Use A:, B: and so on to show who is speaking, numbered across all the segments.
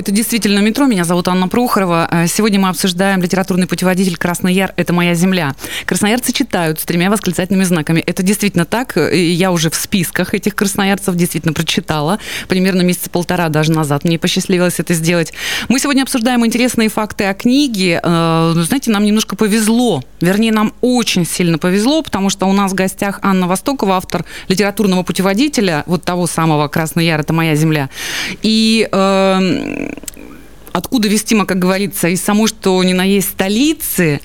A: Это действительно метро. Меня зовут Анна Прохорова. Э, сегодня мы обсуждаем литературный путеводитель «Красный Яр. Это моя земля». Красноярцы читают с тремя восклицательными знаками. Это действительно так. Я уже в списках этих красноярцев действительно прочитала. Примерно месяца полтора даже назад мне посчастливилось это сделать. Мы сегодня обсуждаем интересные факты о книге. Э, знаете, нам немножко повезло. Вернее, нам очень сильно повезло, потому что у нас в гостях Анна Востокова, автор литературного путеводителя, вот того самого «Красный Яр. Это моя земля». И э, откуда вестимо, как говорится, из самой, что ни на есть столицы,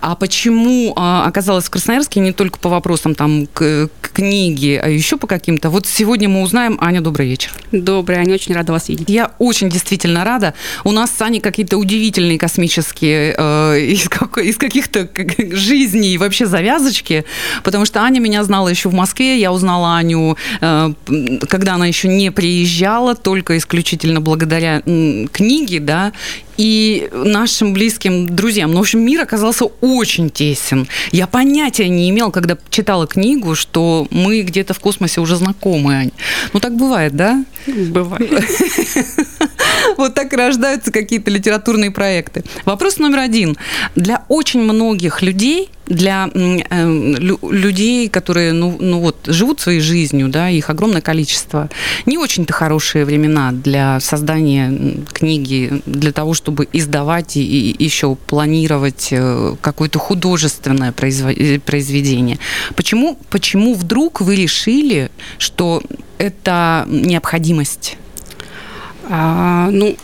A: а почему а, оказалась в Красноярске не только по вопросам там к, к книге, а еще по каким-то. Вот сегодня мы узнаем. Аня, добрый вечер.
B: Добрый, Аня, очень рада вас видеть.
A: Я очень действительно рада. У нас с Аней какие-то удивительные космические э, из, как, из каких-то как, жизней вообще завязочки, потому что Аня меня знала еще в Москве, я узнала Аню, э, когда она еще не приезжала, только исключительно благодаря м, книге, да, и нашим близким друзьям. Ну, в общем, мир оказался очень тесен. Я понятия не имел, когда читала книгу, что мы где-то в космосе уже знакомы, Ань. Ну, так бывает, да?
B: Бывает.
A: Вот так и рождаются какие-то литературные проекты. Вопрос номер один. Для очень многих людей для э, людей, которые ну, ну вот, живут своей жизнью, да, их огромное количество, не очень-то хорошие времена для создания книги, для того, чтобы издавать и, и еще планировать э, какое-то художественное э, произведение. Почему, почему вдруг вы решили, что это необходимость?
B: А, ну,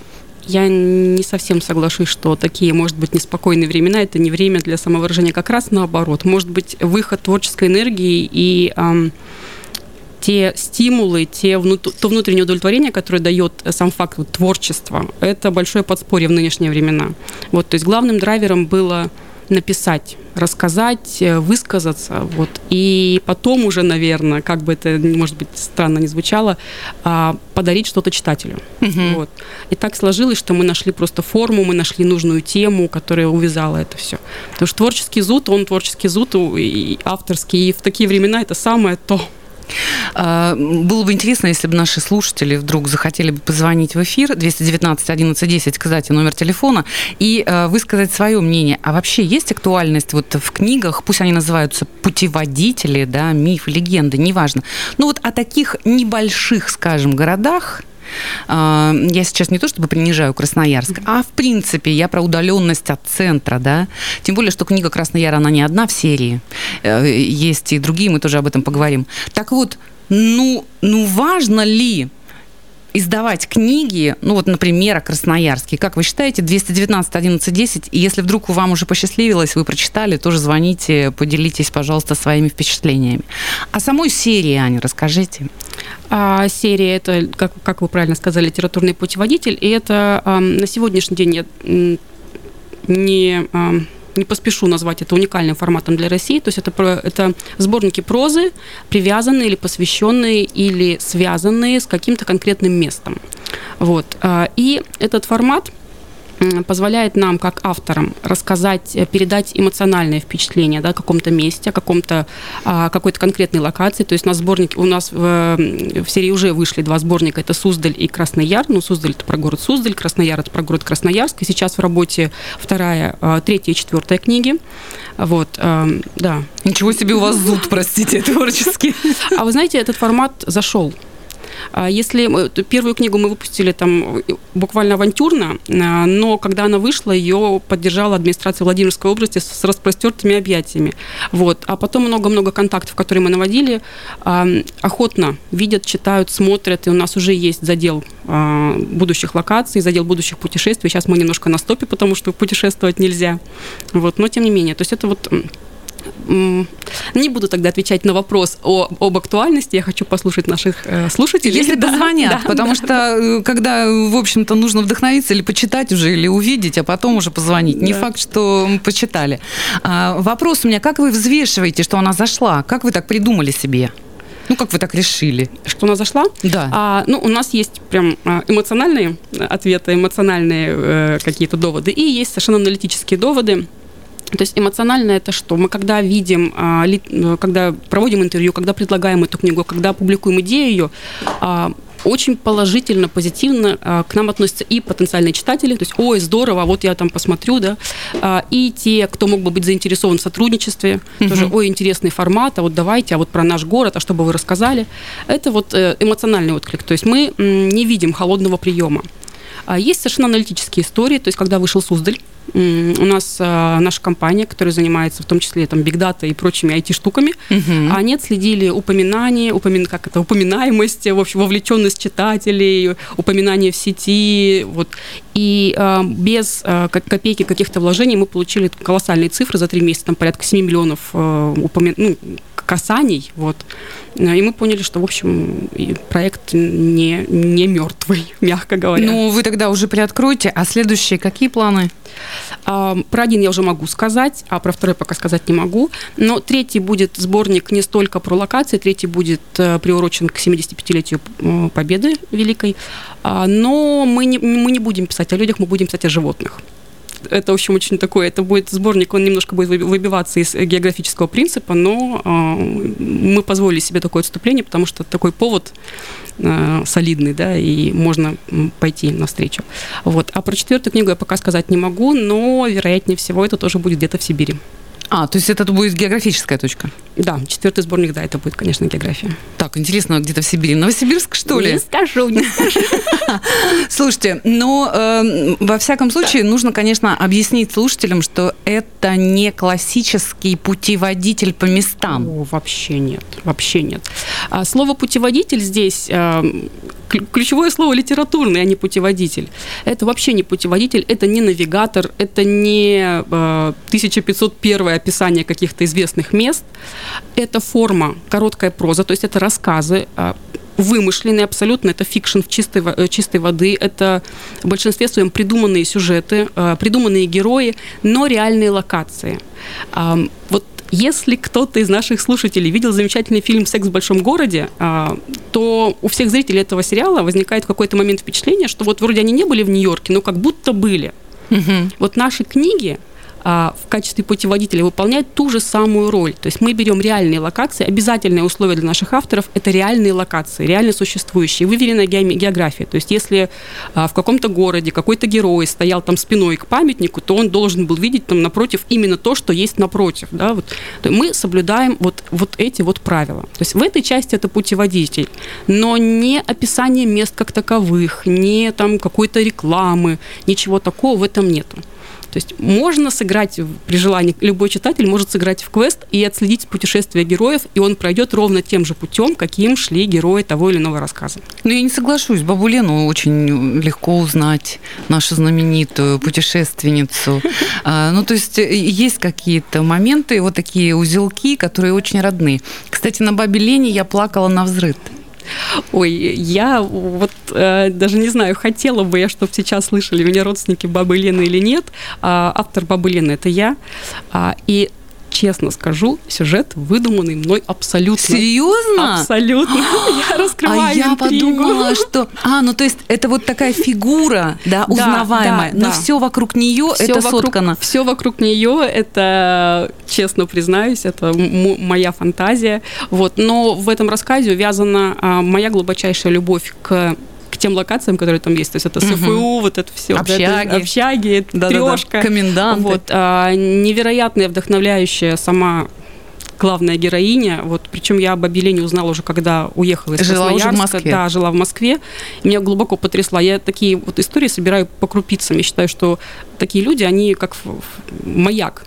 B: я не совсем соглашусь, что такие, может быть, неспокойные времена – это не время для самовыражения. Как раз наоборот. Может быть, выход творческой энергии и эм, те стимулы, те внут... то внутреннее удовлетворение, которое дает сам факт вот, творчества, это большое подспорье в нынешние времена. Вот, то есть главным драйвером было написать, рассказать, э, высказаться, вот, и потом уже, наверное, как бы это, может быть, странно не звучало, а, подарить что-то читателю. Угу. Вот. И так сложилось, что мы нашли просто форму, мы нашли нужную тему, которая увязала это все. Потому что творческий зуд, он творческий зуд и авторский, и в такие времена это самое то.
A: А, было бы интересно, если бы наши слушатели вдруг захотели бы позвонить в эфир 219 11 10, кстати, номер телефона, и а, высказать свое мнение. А вообще есть актуальность вот в книгах, пусть они называются путеводители, да, мифы, легенды, неважно. Ну вот о таких небольших, скажем, городах, я сейчас не то чтобы принижаю Красноярск, а в принципе я про удаленность от центра, да. Тем более, что книга Краснояр, она не одна в серии. Э, есть и другие, мы тоже об этом поговорим. Так вот, ну, ну важно ли издавать книги, ну вот, например, о Красноярске. Как вы считаете, 219 11 10, и если вдруг вам уже посчастливилось, вы прочитали, тоже звоните, поделитесь, пожалуйста, своими впечатлениями. О самой серии, Аня, расскажите.
B: А, серия это, как, как вы правильно сказали, литературный путеводитель, и это а, на сегодняшний день я не... А, не поспешу назвать это уникальным форматом для России. То есть это, это сборники прозы, привязанные или посвященные или связанные с каким-то конкретным местом. Вот. А, и этот формат позволяет нам, как авторам, рассказать, э, передать эмоциональное впечатление да, о каком-то месте, о каком-то, о какой-то конкретной локации. То есть у нас у нас в, в серии уже вышли два сборника, это Суздаль и Красный Яр. Ну, Суздаль это про город Суздаль, Красный Яр это про город Красноярск. И сейчас в работе вторая, э, третья и четвертая книги. Вот, э, да.
A: Ничего себе у вас зуд, простите, творческий.
B: А вы знаете, этот формат зашел. А если первую книгу мы выпустили там буквально авантюрно, а, но когда она вышла, ее поддержала администрация Владимирской области с распростертыми объятиями. Вот. А потом много-много контактов, которые мы наводили, а, охотно видят, читают, смотрят, и у нас уже есть задел будущих локаций, задел будущих путешествий. Сейчас мы немножко на стопе, потому что путешествовать нельзя. Вот. Но тем не менее, то есть это вот Не буду тогда отвечать на вопрос о, об актуальности. Я хочу послушать наших э, слушателей.
A: Если да, позвонят, да, потому да. что э, когда, в общем-то, нужно вдохновиться или почитать уже, или увидеть, а потом уже позвонить. Да. Не факт, что почитали. А, вопрос у меня, как вы взвешиваете, что она зашла? Как вы так придумали себе? Ну, как вы так решили?
B: Что она зашла?
A: Да.
B: А, ну, у нас есть прям а, эмоциональные ответы, эмоциональные э, какие-то доводы, и есть совершенно аналитические доводы. То есть эмоционально это что? Мы когда видим, а, э, когда проводим интервью, когда предлагаем эту книгу, когда публикуем идею ее, а, очень положительно, позитивно а, к нам относятся и потенциальные читатели, то есть, ой, здорово, вот я там посмотрю, да, и те, кто мог бы быть заинтересован в сотрудничестве, угу. тоже, ой, интересный формат, а вот давайте, а вот про наш город, а что бы вы рассказали. Это вот э, эмоциональный отклик, то есть мы не видим холодного приема. Есть совершенно аналитические истории, то есть когда вышел Суздаль, у нас а, наша компания, которая занимается в том числе там бигдата и прочими IT-штуками, угу. они отследили упоминание, упомин, как это, упоминаемость, в общем, вовлеченность читателей, упоминание в сети, вот. И а, без а, копейки каких-то вложений мы получили колоссальные цифры за три месяца, там порядка 7 миллионов а, упомин... ну, касаний, вот. И мы поняли, что, в общем, проект не, не мертвый, мягко говоря.
A: Ну, вы тогда уже приоткроете, а следующие какие планы?
B: А, про один я уже могу сказать, а про второй пока сказать не могу. Но третий будет сборник не столько про локации, третий будет э, приурочен к 75-летию э, Победы Великой. А, но мы не, мы не будем писать о людях, мы будем писать о животных это, в общем, очень такой, это будет сборник, он немножко будет выбиваться из географического принципа, но э, мы позволили себе такое отступление, потому что такой повод э, солидный, да, и можно пойти навстречу. Вот. А про четвертую книгу я пока сказать не могу, но, вероятнее всего, это тоже будет где-то в Сибири.
A: А, то есть это будет географическая точка?
B: Да, четвертый сборник, да, это будет, конечно, география.
A: Так, интересно, где-то в Сибири. Новосибирск, что ли?
B: Не скажу, не скажу.
A: Слушайте, но э, во всяком случае нужно, конечно, объяснить слушателям, что это не классический путеводитель по местам.
B: О, вообще нет, вообще нет. А слово путеводитель здесь э, ключевое слово литературный, а не путеводитель. Это вообще не путеводитель, это не навигатор, это не э, 1501 описание каких-то известных мест. Это форма, короткая проза, то есть это рассказы, э, вымышленные абсолютно, это fiction в чистой, э, чистой воды, это в большинстве своем придуманные сюжеты, э, придуманные герои, но реальные локации. Вот если кто-то из наших слушателей видел замечательный фильм «Секс в большом городе», а, то у всех зрителей этого сериала возникает в какой-то момент впечатление, что вот вроде они не были в Нью-Йорке, но как будто были. Угу. Вот наши книги, а, в качестве путеводителя выполняет ту же самую роль. То есть мы берем реальные локации. Обязательное условие для наших авторов – это реальные локации, реально существующие, выверенная география. То есть если а, в каком-то городе какой-то герой стоял там спиной к памятнику, то он должен был видеть там напротив именно то, что есть напротив. Да? Вот. мы соблюдаем вот, вот эти вот правила. То есть в этой части это путеводитель, но не описание мест как таковых, не там какой-то рекламы, ничего такого в этом нету. То есть можно сыграть при желании, любой читатель может сыграть в квест и отследить путешествие героев, и он пройдет ровно тем же путем, каким шли герои того или иного рассказа.
A: Ну, я не соглашусь. Бабу Лену очень легко узнать, нашу знаменитую путешественницу. А, ну, то есть э, есть какие-то моменты, вот такие узелки, которые очень родны. Кстати, на Бабе Лене я плакала на взрыв.
B: Ой, я вот э, даже не знаю, хотела бы я, чтобы сейчас слышали меня родственники Бабы Лены или нет. А, автор Бабы Лены – это я. А, и честно скажу, сюжет выдуманный мной абсолютно.
A: Серьезно?
B: Абсолютно. Я раскрываю А
A: я
B: интригу.
A: подумала, что... А, ну то есть это вот такая фигура, да, узнаваемая, да, да, но да. все вокруг нее все это вокруг, соткано.
B: Все вокруг нее, это, честно признаюсь, это моя фантазия. Вот. Но в этом рассказе увязана а, моя глубочайшая любовь к тем локациям, которые там есть. То есть это СФУ, вот это все.
A: Общаги.
B: Это, общаги, да, трешка. Да,
A: да. Коменданты.
B: Вот, а, невероятная, вдохновляющая сама главная героиня. Вот, причем я об Абелене узнала уже, когда уехала из
A: жила
B: Красноярска.
A: Уже в Москве.
B: Да, жила в Москве. И меня глубоко потрясла. Я такие вот истории собираю по крупицам. Я считаю, что такие люди, они как маяк.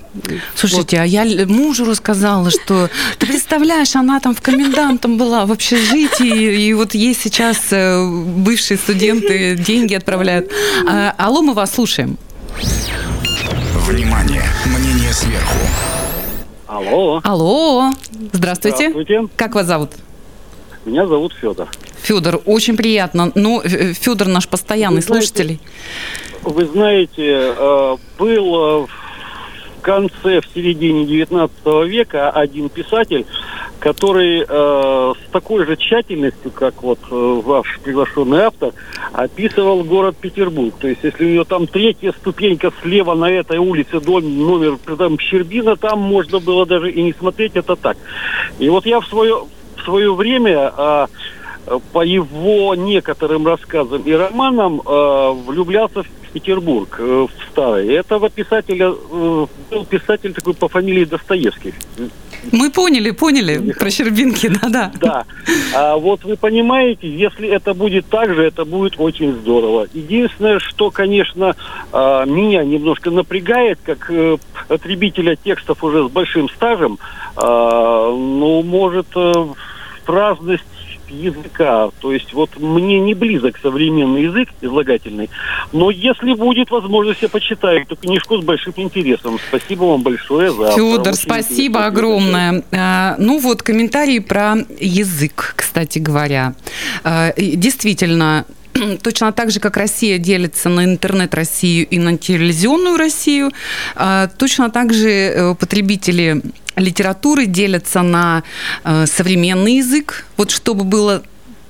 A: Слушайте, вот. а я мужу рассказала, что ты представляешь, она там в комендантом была в общежитии, и вот ей сейчас э, бывшие студенты деньги отправляют. А, алло, мы вас слушаем.
C: Внимание, мнение сверху.
D: Алло.
A: Алло, здравствуйте.
D: Здравствуйте.
A: Как вас зовут?
D: Меня зовут Федор.
A: Федор, очень приятно. Ну, Федор наш постоянный
D: Вы знаете,
A: слушатель.
D: Вы знаете, э, был э, в конце, в середине 19 века один писатель, который э, с такой же тщательностью, как вот э, ваш приглашенный автор, описывал город Петербург. То есть, если у нее там третья ступенька слева на этой улице, дом номер там Щербина, там можно было даже и не смотреть, это так. И вот я в свое, в свое время... Э, по его некоторым рассказам и романам э, влюблялся в Петербург, э, в старый. Этого писателя э, был писатель такой по фамилии Достоевский.
A: Мы поняли, поняли про Щербинки, да-да.
D: Да. А вот вы понимаете, если это будет так же, это будет очень здорово. Единственное, что, конечно, э, меня немножко напрягает, как э, потребителя текстов уже с большим стажем, э, ну, может, разность языка. То есть вот мне не близок современный язык излагательный, но если будет возможность, я почитаю эту книжку с большим интересом. Спасибо вам большое за...
A: Федор, спасибо огромное. А, ну вот, комментарии про язык, кстати говоря. А, действительно, точно так же, как Россия делится на интернет-Россию и на телевизионную Россию, а, точно так же э, потребители литературы делятся на э, современный язык, вот чтобы было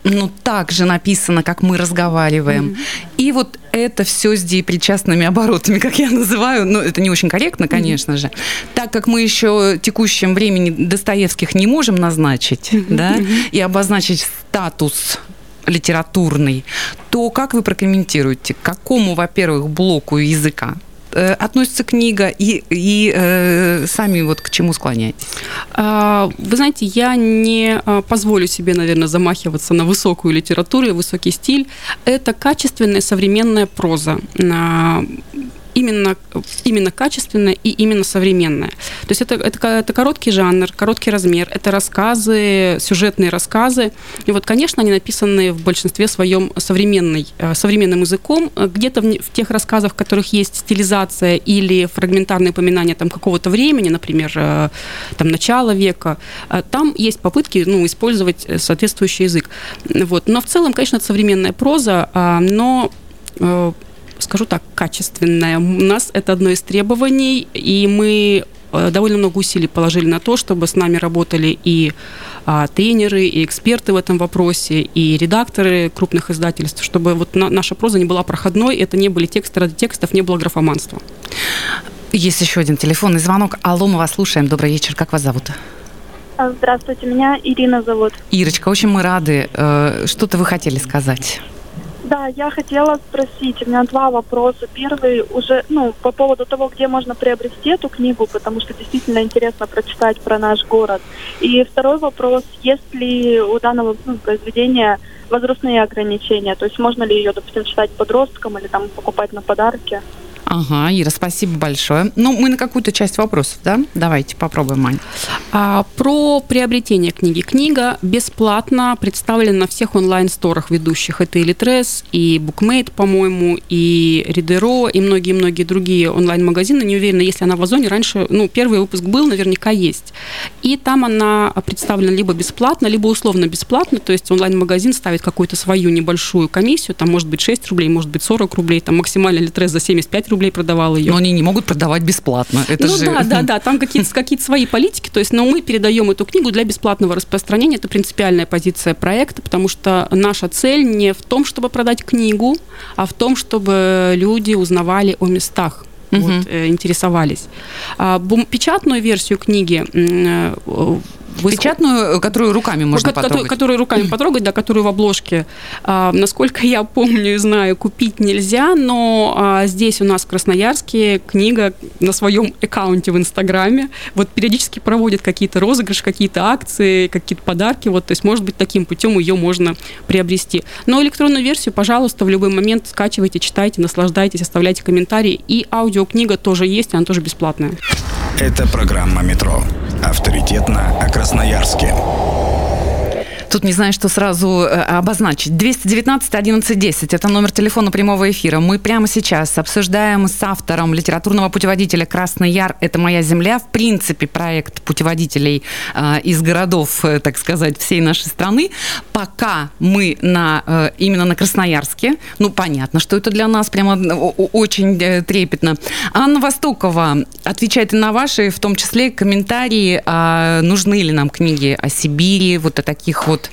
A: ну, так же написано, как мы разговариваем. Mm-hmm. И вот это все с деепричастными оборотами, как я называю. Ну, это не очень корректно, конечно mm-hmm. же. Так как мы еще текущем времени Достоевских не можем назначить, mm-hmm. да, и обозначить статус литературный, то как вы прокомментируете, к какому, во-первых, блоку языка э, относится книга и, и э, сами вот к чему склоняетесь?
B: А, вы знаете, я не а, позволю себе, наверное, замахиваться на высокую литературу и высокий стиль. Это качественная современная проза именно, именно качественное и именно современное. То есть это, это, это короткий жанр, короткий размер, это рассказы, сюжетные рассказы. И вот, конечно, они написаны в большинстве своем современный, э, современным языком. Где-то в, в тех рассказах, в которых есть стилизация или фрагментарные упоминания там, какого-то времени, например, э, там, начала века, э, там есть попытки ну, использовать соответствующий язык. Вот. Но в целом, конечно, это современная проза, но скажу так, качественная. У нас это одно из требований, и мы э, довольно много усилий положили на то, чтобы с нами работали и а, тренеры, и эксперты в этом вопросе, и редакторы крупных издательств, чтобы вот на, наша проза не была проходной, это не были тексты ради текстов, не было графоманства.
A: Есть еще один телефонный звонок. Алло, мы вас слушаем. Добрый вечер. Как вас зовут?
E: А, здравствуйте, меня Ирина зовут.
A: Ирочка, очень мы рады. Э, что-то вы хотели сказать?
E: Да, я хотела спросить, у меня два вопроса. Первый уже, ну, по поводу того, где можно приобрести эту книгу, потому что действительно интересно прочитать про наш город. И второй вопрос, есть ли у данного ну, произведения возрастные ограничения, то есть можно ли ее, допустим, читать подросткам или там покупать на подарки?
A: Ага, Ира, спасибо большое. Ну, мы на какую-то часть вопросов, да? Давайте попробуем, Ань.
B: А, про приобретение книги. Книга бесплатно представлена на всех онлайн-сторах ведущих. Это и Litres, и Bookmate, по-моему, и Ридеро, и многие-многие другие онлайн-магазины. Не уверена, если она в Озоне. Раньше, ну, первый выпуск был, наверняка есть. И там она представлена либо бесплатно, либо условно бесплатно. То есть онлайн-магазин ставит какую-то свою небольшую комиссию. Там может быть 6 рублей, может быть 40 рублей. Там максимально Litres за 75 рублей продавал ее.
A: Но они не могут продавать бесплатно. Это
B: ну
A: же...
B: да, да, да, там какие-то какие свои политики, то есть, но мы передаем эту книгу для бесплатного распространения, это принципиальная позиция проекта, потому что наша цель не в том, чтобы продать книгу, а в том, чтобы люди узнавали о местах, угу. вот, э, интересовались. А, бум, печатную версию книги э,
A: вы Печатную, которую руками можно
B: которую,
A: потрогать.
B: Которую руками потрогать, да, которую в обложке. А, насколько я помню и знаю, купить нельзя, но а, здесь у нас в Красноярске книга на своем аккаунте в Инстаграме вот периодически проводит какие-то розыгрыши, какие-то акции, какие-то подарки, вот, то есть, может быть, таким путем ее можно приобрести. Но электронную версию, пожалуйста, в любой момент скачивайте, читайте, наслаждайтесь, оставляйте комментарии. И аудиокнига тоже есть, она тоже бесплатная.
C: Это программа «Метро». Авторитетно о Красноярске.
A: Тут не знаю, что сразу э, обозначить. 219 11 10 – это номер телефона прямого эфира. Мы прямо сейчас обсуждаем с автором литературного путеводителя «Красный Яр. Это моя земля». В принципе, проект путеводителей э, из городов, э, так сказать, всей нашей страны. Пока мы на, именно на Красноярске. Ну, понятно, что это для нас прямо очень трепетно. Анна Востокова отвечает и на ваши, в том числе, комментарии, а нужны ли нам книги о Сибири, вот о таких вот вот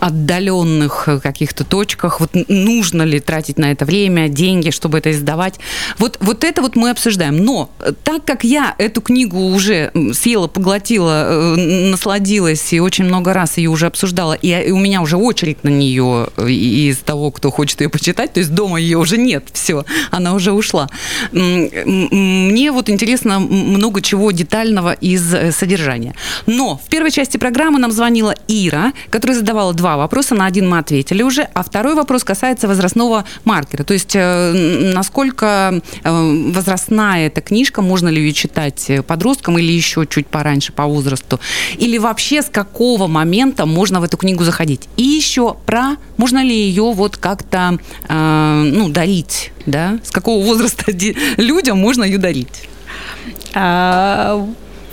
A: отдаленных каких-то точках, вот нужно ли тратить на это время, деньги, чтобы это издавать. Вот, вот это вот мы обсуждаем. Но так как я эту книгу уже съела, поглотила, э, насладилась и очень много раз ее уже обсуждала, и, и у меня уже очередь на нее э, из того, кто хочет ее почитать, то есть дома ее уже нет, все, она уже ушла. Мне вот интересно много чего детального из э, содержания. Но в первой части программы нам звонила Ира, которая задавала два вопроса, на один мы ответили уже, а второй вопрос касается возрастного маркера. То есть э, насколько э, возрастная эта книжка, можно ли ее читать подросткам или еще чуть пораньше по возрасту, или вообще с какого момента можно в эту книгу заходить. И еще про, можно ли ее вот как-то э, ну, дарить, да, с какого возраста людям можно ее дарить.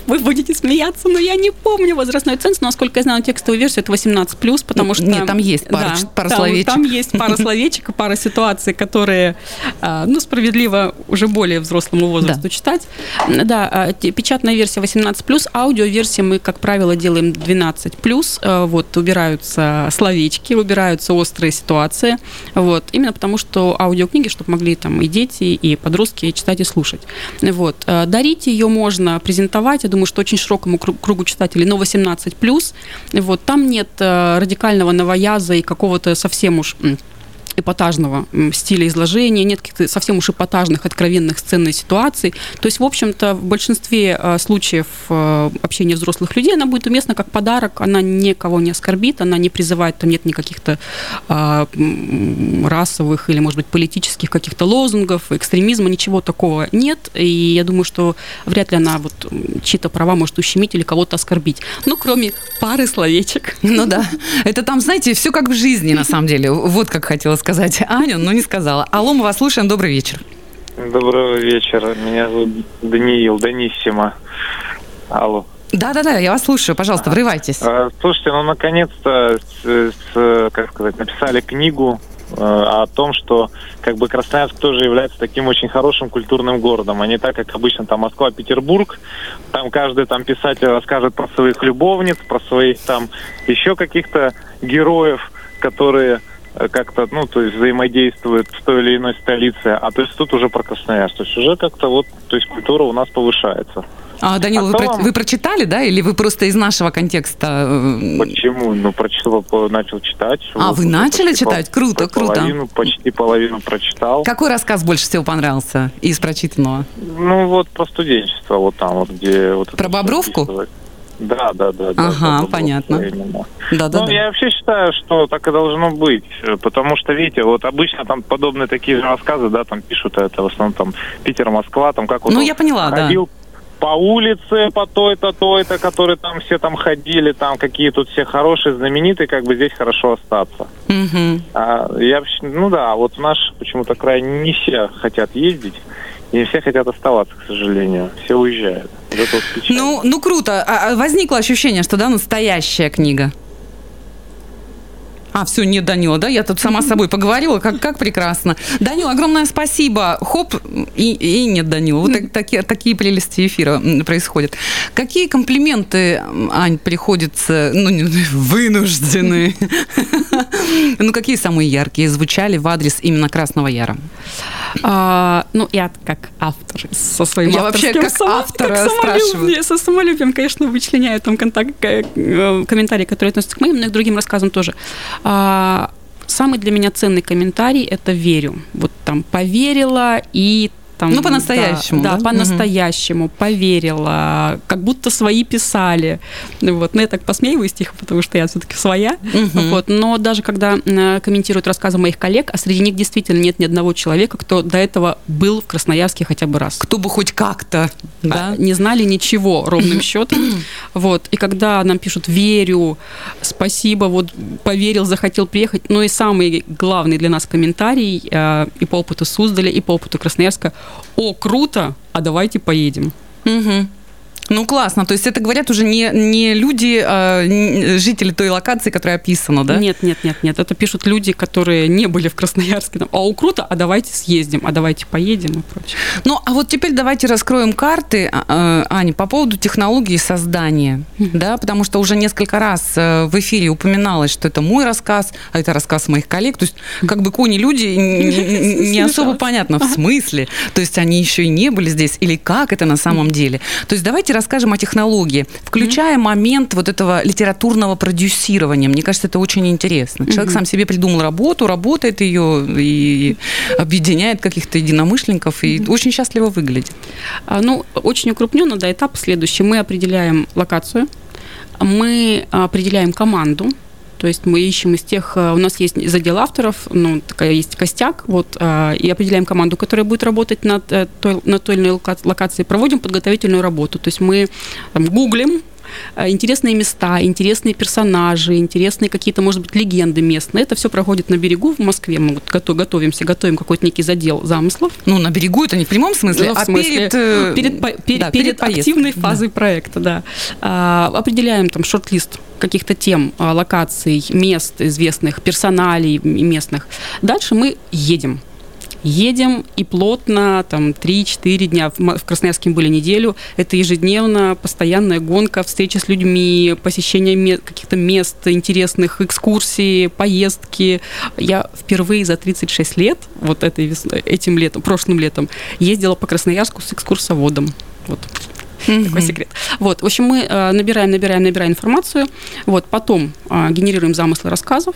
B: Вы будете смеяться, но я не помню возрастной ценз, но, насколько я знаю, текстовую версию это 18+, потому что...
A: Нет, там есть пара, да, пара
B: там,
A: словечек.
B: Там есть пара словечек, пара ситуаций, которые, а, ну, справедливо уже более взрослому возрасту да. читать. Да, а, печатная версия 18+, аудиоверсия мы, как правило, делаем 12+, а, вот, убираются словечки, убираются острые ситуации, вот, именно потому что аудиокниги, чтобы могли там и дети, и подростки читать и слушать. Вот. Дарить ее можно презентовать, думаю, что очень широкому кругу читателей, но 18+. Вот, там нет э, радикального новояза и какого-то совсем уж эпатажного стиля изложения, нет каких-то совсем уж эпатажных, откровенных сценных ситуаций. То есть, в общем-то, в большинстве э, случаев э, общения взрослых людей она будет уместна как подарок, она никого не оскорбит, она не призывает, там нет никаких-то а, расовых или, может быть, политических каких-то лозунгов, экстремизма, ничего такого нет. И я думаю, что вряд ли она вот чьи-то права может ущемить или кого-то оскорбить. Ну, кроме пары словечек.
A: Ну да. Это там, знаете, все как в жизни, на самом деле. Вот как хотела сказать Аню, но не сказала. Алло, мы вас слушаем. Добрый вечер.
F: Доброго вечера. Меня зовут Даниил, Даниссимо. Алло.
A: Да-да-да, я вас слушаю. Пожалуйста, врывайтесь.
F: А, слушайте, ну, наконец-то, с, с, как сказать, написали книгу э, о том, что как бы Красноярск тоже является таким очень хорошим культурным городом, а не так, как обычно там Москва, Петербург. Там каждый там писатель расскажет про своих любовниц, про своих там еще каких-то героев, которые как-то, ну, то есть взаимодействует в той или иной столице, а то есть тут уже про Красноярск. То есть уже как-то вот, то есть культура у нас повышается.
A: А, Данил, а вы, про, вы прочитали, да, или вы просто из нашего контекста?
F: Э, Почему? Ну, прочитал, начал читать.
A: А, вот, вы начали читать? Пол, круто, круто.
F: Половину, почти половину прочитал.
A: Какой рассказ больше всего понравился из прочитанного?
F: Ну, вот про студенчество, вот там, вот где... Вот
A: про Бобровку?
F: Да, да, да.
A: Ага, да, понятно.
F: Да, да, ну, да. я вообще считаю, что так и должно быть, потому что, видите, вот обычно там подобные такие же рассказы, да, там пишут это в основном там Питер, Москва, там как вот
A: Ну, я поняла,
F: ходил да. по улице, по той-то, той-то, которые там все там ходили, там какие тут все хорошие, знаменитые, как бы здесь хорошо остаться.
A: Угу.
F: А, я, ну да, вот в наш почему-то край не все хотят ездить. Не все хотят оставаться, к сожалению. Все уезжают.
A: Ну, ну круто. А, а возникло ощущение, что да, настоящая книга. А, все, нет, Данила, да? Я тут сама с собой поговорила, как, как прекрасно. Данила, огромное спасибо. Хоп, и, и нет, Данила. Вот так, такие, такие прелести эфира происходят. Какие комплименты, Ань, приходится, ну, вынуждены, ну, какие самые яркие звучали в адрес именно Красного Яра?
B: А, ну, я как автор со своим
A: Я вообще как автора спрашиваю.
B: Со самолюбием, конечно, вычленяю там контакт, э, комментарии, которые относятся к моим, но и к другим рассказам тоже. А, самый для меня ценный комментарий – это «верю». Вот там «поверила» и Там,
A: Ну, по-настоящему,
B: Да,
A: да?
B: да по-настоящему, поверила, как будто свои писали. Ну Вот. Но я так посмеиваюсь тихо, потому что я все-таки своя.
A: Мгм.
B: Вот. Но даже когда э, комментируют рассказы моих коллег, а среди них действительно нет ни одного человека, кто до этого был в Красноярске хотя бы раз.
A: Кто бы хоть как-то, да?
B: А, Не знали ничего ровным счетом. Вот. И когда нам пишут «верю», «спасибо», вот поверил, захотел приехать. Ну и самый главный для нас комментарий э, и по опыту Суздаля, и по опыту Красноярска «О, круто, а давайте поедем».
A: Мгм. Ну, классно. То есть это говорят уже не, не люди, а жители той локации, которая описана, да?
B: Нет, нет, нет, нет. Это пишут люди, которые не были в Красноярске. Там, «О, круто, а давайте съездим, а давайте поедем» и прочее.
A: Ну, а вот теперь давайте раскроем карты, а, э, Аня, по поводу технологии создания, да, потому что уже несколько раз э, в эфире упоминалось, что это мой рассказ, а это рассказ моих коллег, то есть как бы кони-люди н- н- не особо понятно, в смысле, то есть они еще и не были здесь, или как это на самом деле. То есть давайте расскажем о технологии, включая момент вот этого литературного продюсирования. Мне кажется, это очень интересно. Человек сам себе придумал работу, работает ее и объединяет каких-то единомышленников и очень счастливо выглядит.
B: А, Ну, очень укрупненно, да, этап следующий. Мы определяем локацию, мы определяем команду, то есть мы ищем из тех, э, у нас есть задел авторов, ну, такая есть костяк, вот, а, и определяем команду, которая будет работать над э, той, на той или иной лока- локации, проводим подготовительную работу, то есть мы там, гуглим, э, интересные места, интересные персонажи, интересные какие-то, может быть, легенды местные. Это все проходит на берегу в Москве. Мы вот гото- готовимся, готовим какой-то некий задел замыслов.
A: Ну, на берегу это не в прямом смысле,
B: Ну, в
A: а
B: смысле,
A: перед, э,
B: перед, по- пер-
A: да,
B: перед
A: поездкой.
B: активной
A: Да.
B: фазой проекта, да. А, определяем там шорт-лист каких-то тем, а, локаций, мест известных, персоналей местных. Дальше мы едем. Едем и плотно, там, 3-4 дня. В Красноярске были неделю. Это ежедневно, постоянная гонка, встреча с людьми, посещение каких-то мест интересных, экскурсии, поездки. Я впервые за 36 лет, вот этой весной, этим летом, прошлым летом, ездила по Красноярску с экскурсоводом. Вот такой
A: Мгм.
B: секрет. Вот, в общем, мы э, набираем, набираем, набираем информацию, вот, потом э, генерируем замыслы рассказов,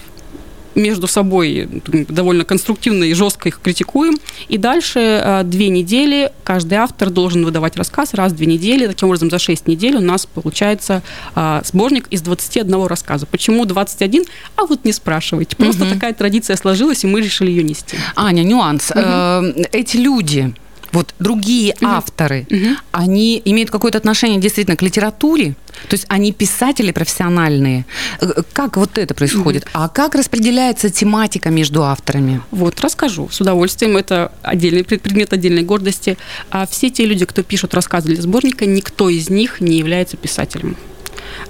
B: между собой довольно конструктивно и жестко их критикуем. И дальше э, две недели каждый автор должен выдавать рассказ раз в две недели. Таким образом, за шесть недель у нас получается э, сборник из 21 рассказа. Почему 21? А вот не спрашивайте. Просто
A: Мгм.
B: такая традиция сложилась, и мы решили ее нести.
A: Аня, нюанс. Э, Эти люди, вот другие авторы,
B: Мгм.
A: они имеют какое-то отношение действительно к литературе? То есть они писатели профессиональные? Э, Как вот это происходит? А как распределяется тематика между авторами?
B: Вот, расскажу с удовольствием. Это отдельный пред- предмет отдельной гордости. А все те люди, кто пишут рассказы для сборника, никто из них не является писателем.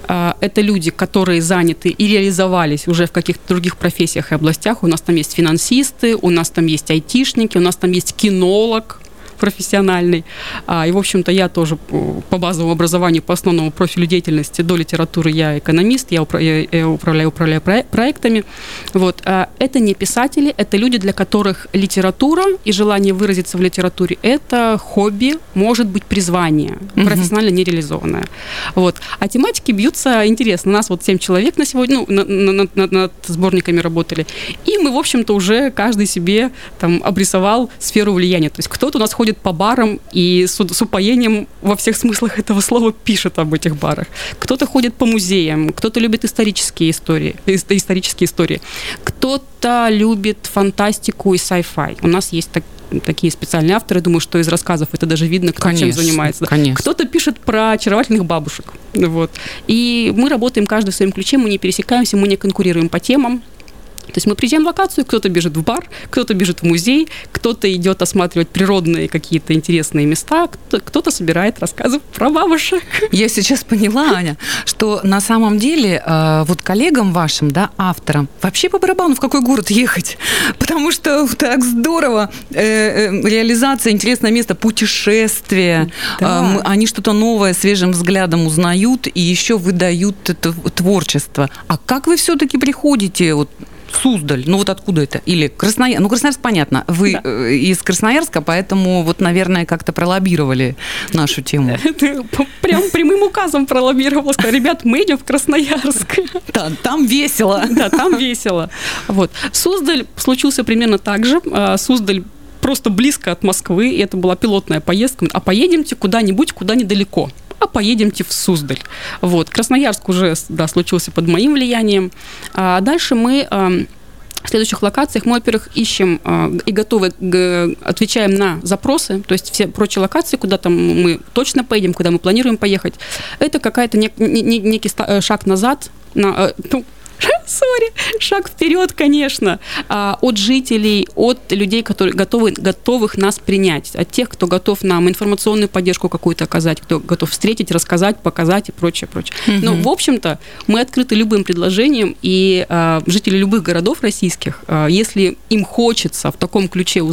B: А, Это люди, которые заняты и реализовались уже в каких-то других профессиях и областях. У нас там есть финансисты, у нас там есть айтишники, у нас там есть кинолог профессиональный. А, И, в общем-то, я тоже по базовому образованию, по основному профилю деятельности до литературы я экономист, я, упра- я- я управляю, управляю проектами. Вот. А Это не писатели, это люди, для которых литература и желание выразиться в литературе – это хобби, может быть, призвание, профессионально нереализованное. Вот. А тематики бьются интересно. У нас вот семь человек на сегодня, ну, на- на- на- над, над сборниками работали. И мы, в общем-то, уже каждый себе там обрисовал сферу влияния. То есть кто-то у нас ходит по барам и с, с упоением во всех смыслах этого слова пишет об этих барах. Кто-то ходит по музеям, кто-то любит исторические истории, ис- исторические истории. Кто-то любит фантастику и sci-fi. У нас есть так- такие специальные авторы, думаю, что из рассказов это даже видно, кто чем
A: Конечно,
B: занимается.
A: конечно.
B: Кто-то пишет про очаровательных бабушек. Вот. И мы работаем каждый в своем ключе, мы не пересекаемся, мы не конкурируем по темам. То есть мы приезжаем в локацию, кто-то бежит в бар, кто-то бежит в музей, кто-то идет осматривать природные какие-то интересные места, кто- кто-то собирает рассказы про бабушек.
A: Я сейчас поняла, Аня, что на самом деле э, вот коллегам вашим, да, авторам, вообще по барабану в какой город ехать, потому что так здорово, э, э, реализация, интересное место, путешествие,
B: Да.
A: Они что-то новое свежим взглядом узнают и еще выдают это творчество. А как вы все-таки приходите вот Суздаль, ну вот откуда это? Или Красноярск? Ну, Красноярск, понятно. Вы
B: Да.
A: э, из Красноярска, поэтому вот, наверное, как-то пролоббировали нашу тему.
B: Ты прям прямым указом пролоббировала, сказала, ребят, мы идем в Красноярск.
A: Да, там весело.
B: Да, там весело. Вот. Суздаль случился примерно так же. А, Суздаль просто близко от Москвы, и это была пилотная поездка. А поедемте куда-нибудь, куда недалеко а поедемте в Суздаль. Вот. Красноярск уже да, случился под моим влиянием. А дальше мы в следующих локациях мы, во-первых, ищем э, и готовы г- отвечаем на запросы, то есть все прочие локации, куда там мы точно поедем, куда мы планируем поехать, это какая-то не, не, некий шаг назад, на, э, ну, сори, шаг вперед, конечно, а, от жителей, от людей, которые готовы, готовых нас принять, от тех, кто готов нам информационную поддержку какую-то оказать, кто готов встретить, рассказать, показать и прочее, прочее. Угу. Ну, в общем-то, мы открыты любым предложением, и а, жители любых городов российских, а, если им хочется в таком ключе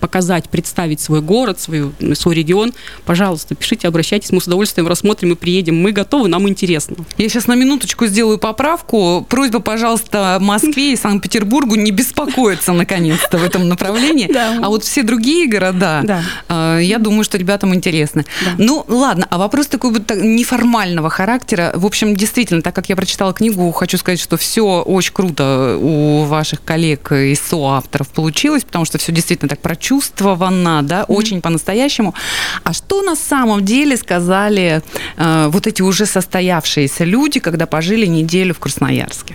B: показать, представить свой город, свою, свой регион, пожалуйста, пишите, обращайтесь, мы с удовольствием рассмотрим и приедем. Мы готовы, нам интересно.
A: Я сейчас на минуточку сделаю поправку. Просьба, пожалуйста, Москве и Санкт-Петербургу не беспокоиться наконец-то в этом направлении. Да. А вот все другие города, да. э, я думаю, что ребятам интересно. Да. Ну, ладно, а вопрос такой вот неформального характера. В общем, действительно, так как я прочитала книгу, хочу сказать, что все очень круто у ваших коллег и соавторов получилось, потому что все действительно так прочувствовано, да, mm-hmm. очень по-настоящему. А что на самом деле сказали э, вот эти уже состоявшиеся люди, когда пожили неделю в Красноярске?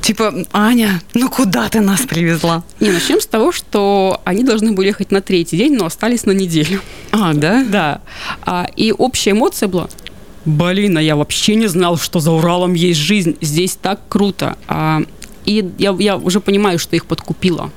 A: Типа, Аня, ну куда ты нас привезла?
B: Не, начнем с того, что они должны были ехать на третий день, но остались на неделю.
A: А, да?
B: Да. А, и общая эмоция была, блин, а я вообще не знал, что за Уралом есть жизнь, здесь так круто. А, и я, я уже понимаю, что их подкупило.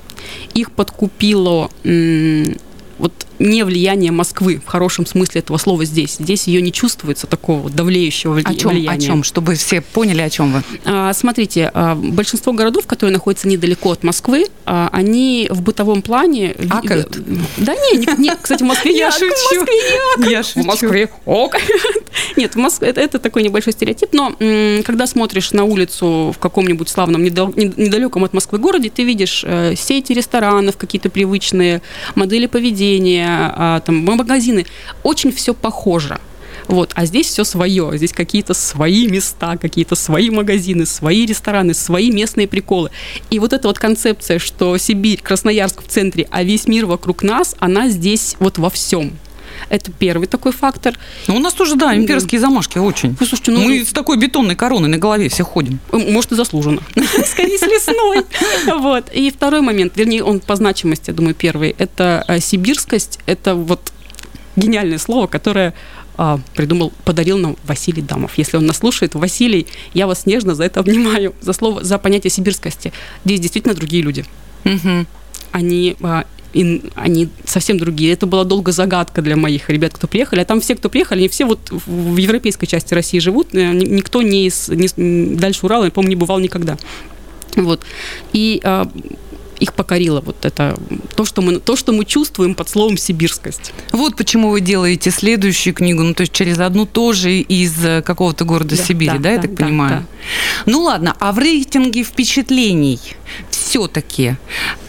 B: Их подкупило м- вот не влияние Москвы в хорошем смысле этого слова здесь. Здесь ее не чувствуется такого давлеющего
A: о чем,
B: влияния.
A: О чем? Чтобы все поняли, о чем вы.
B: А, смотрите, а, большинство городов, которые находятся недалеко от Москвы, а, они в бытовом плане...
A: Акают?
B: Да не, не, не кстати, в Москве
A: я шучу. В
B: Москве
A: не Я шучу.
B: В Москве ок. Нет, в Москве это, это такой небольшой стереотип, но м, когда смотришь на улицу в каком-нибудь славном, недалеком от Москвы городе, ты видишь э, сети ресторанов, какие-то привычные модели поведения, а, там, магазины. Очень все похоже. Вот, а здесь все свое, здесь какие-то свои места, какие-то свои магазины, свои рестораны, свои местные приколы. И вот эта вот концепция, что Сибирь, Красноярск в центре, а весь мир вокруг нас, она здесь вот во всем. Это первый такой фактор.
A: Ну, у нас тоже, да, имперские замашки очень.
B: Ну, слушайте, ну,
A: Мы с такой бетонной короной на голове все ходим.
B: Может, и заслуженно. Скорее, с лесной. Вот. И второй момент, вернее, он по значимости, я думаю, первый, это э, сибирскость, это вот гениальное слово, которое а, придумал, подарил нам Василий Дамов. Если он нас слушает, Василий, я вас нежно за это обнимаю, за слово, за понятие сибирскости. Здесь действительно другие люди.
A: Угу.
B: Они а, и они совсем другие. Это была долго загадка для моих ребят, кто приехали. А там все, кто приехали, они все вот в европейской части России живут. Э, никто не из не, дальше Урала, я помню, не бывал никогда. Вот. И а, их покорило вот это то, что мы то, что мы чувствуем под словом сибирскость.
A: Вот почему вы делаете следующую книгу, ну то есть через одну тоже из э, какого-то города да, Сибири, да, да, я да, так да, понимаю. Да. Ну ладно, а в рейтинге впечатлений все-таки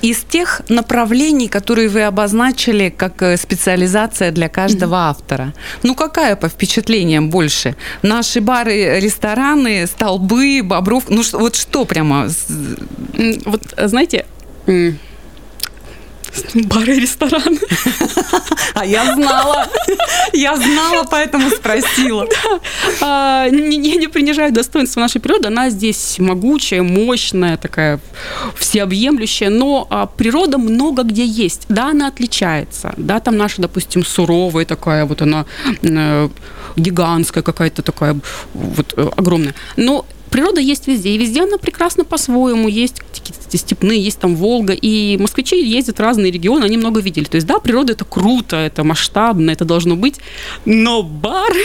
A: из тех направлений, которые вы обозначили как э, специализация для каждого mm-hmm. автора, ну какая по впечатлениям больше? Наши бары, рестораны, столбы, бобров, ну вот что прямо?
B: Вот знаете, Бары и рестораны.
A: А я знала. Я знала, поэтому спросила. Да.
B: А, не, не принижаю достоинства нашей природы. Она здесь могучая, мощная, такая всеобъемлющая. Но а, природа много где есть. Да, она отличается. Да, там наша, допустим, суровая такая, вот она э, гигантская какая-то такая, вот э, огромная. Но природа есть везде, и везде она прекрасна по-своему. Есть какие-то степные, есть там Волга, и москвичи ездят в разные регионы, они много видели. То есть, да, природа это круто, это масштабно, это должно быть, но бар...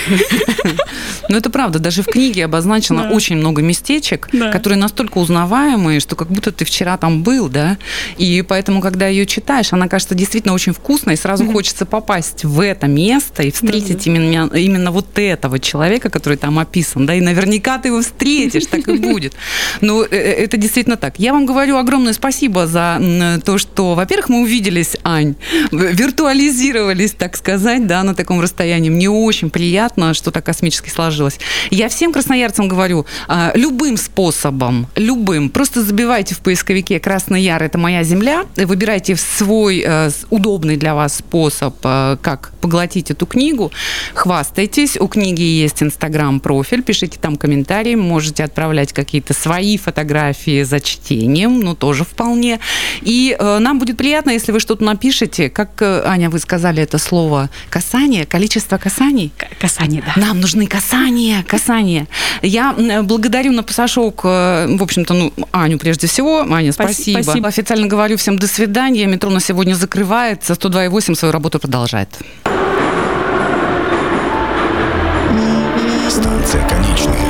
A: Ну, это правда, даже в книге обозначено очень много местечек, которые настолько узнаваемые, что как будто ты вчера там был, да, и поэтому, когда ее читаешь, она кажется действительно очень вкусной, и сразу хочется попасть в это место и встретить именно, именно вот этого человека, который там описан, да, и наверняка ты его встретишь, видишь, так и будет. Ну, э, э, это действительно так. Я вам говорю огромное спасибо за то, что, во-первых, мы увиделись, Ань, виртуализировались, так сказать, да, на таком расстоянии. Мне очень приятно, что так космически сложилось. Я всем красноярцам говорю, а, любым способом, любым, просто забивайте в поисковике «Красный Яр» – это моя земля, выбирайте свой э, удобный для вас способ, как поглотить эту книгу, хвастайтесь, у книги есть инстаграм-профиль, пишите там комментарии, можете отправлять какие-то свои фотографии за чтением, ну, тоже вполне. И э, нам будет приятно, если вы что-то напишете, как, э, Аня, вы сказали это слово, касание, количество касаний?
B: Касание, да.
A: Нам нужны касания, касания. Я благодарю на пасашок, э, в общем-то, ну, Аню прежде всего. Аня, спасибо. спасибо. Официально говорю всем до свидания. Метро на сегодня закрывается. 102,8 свою работу продолжает.
C: Станция конечная.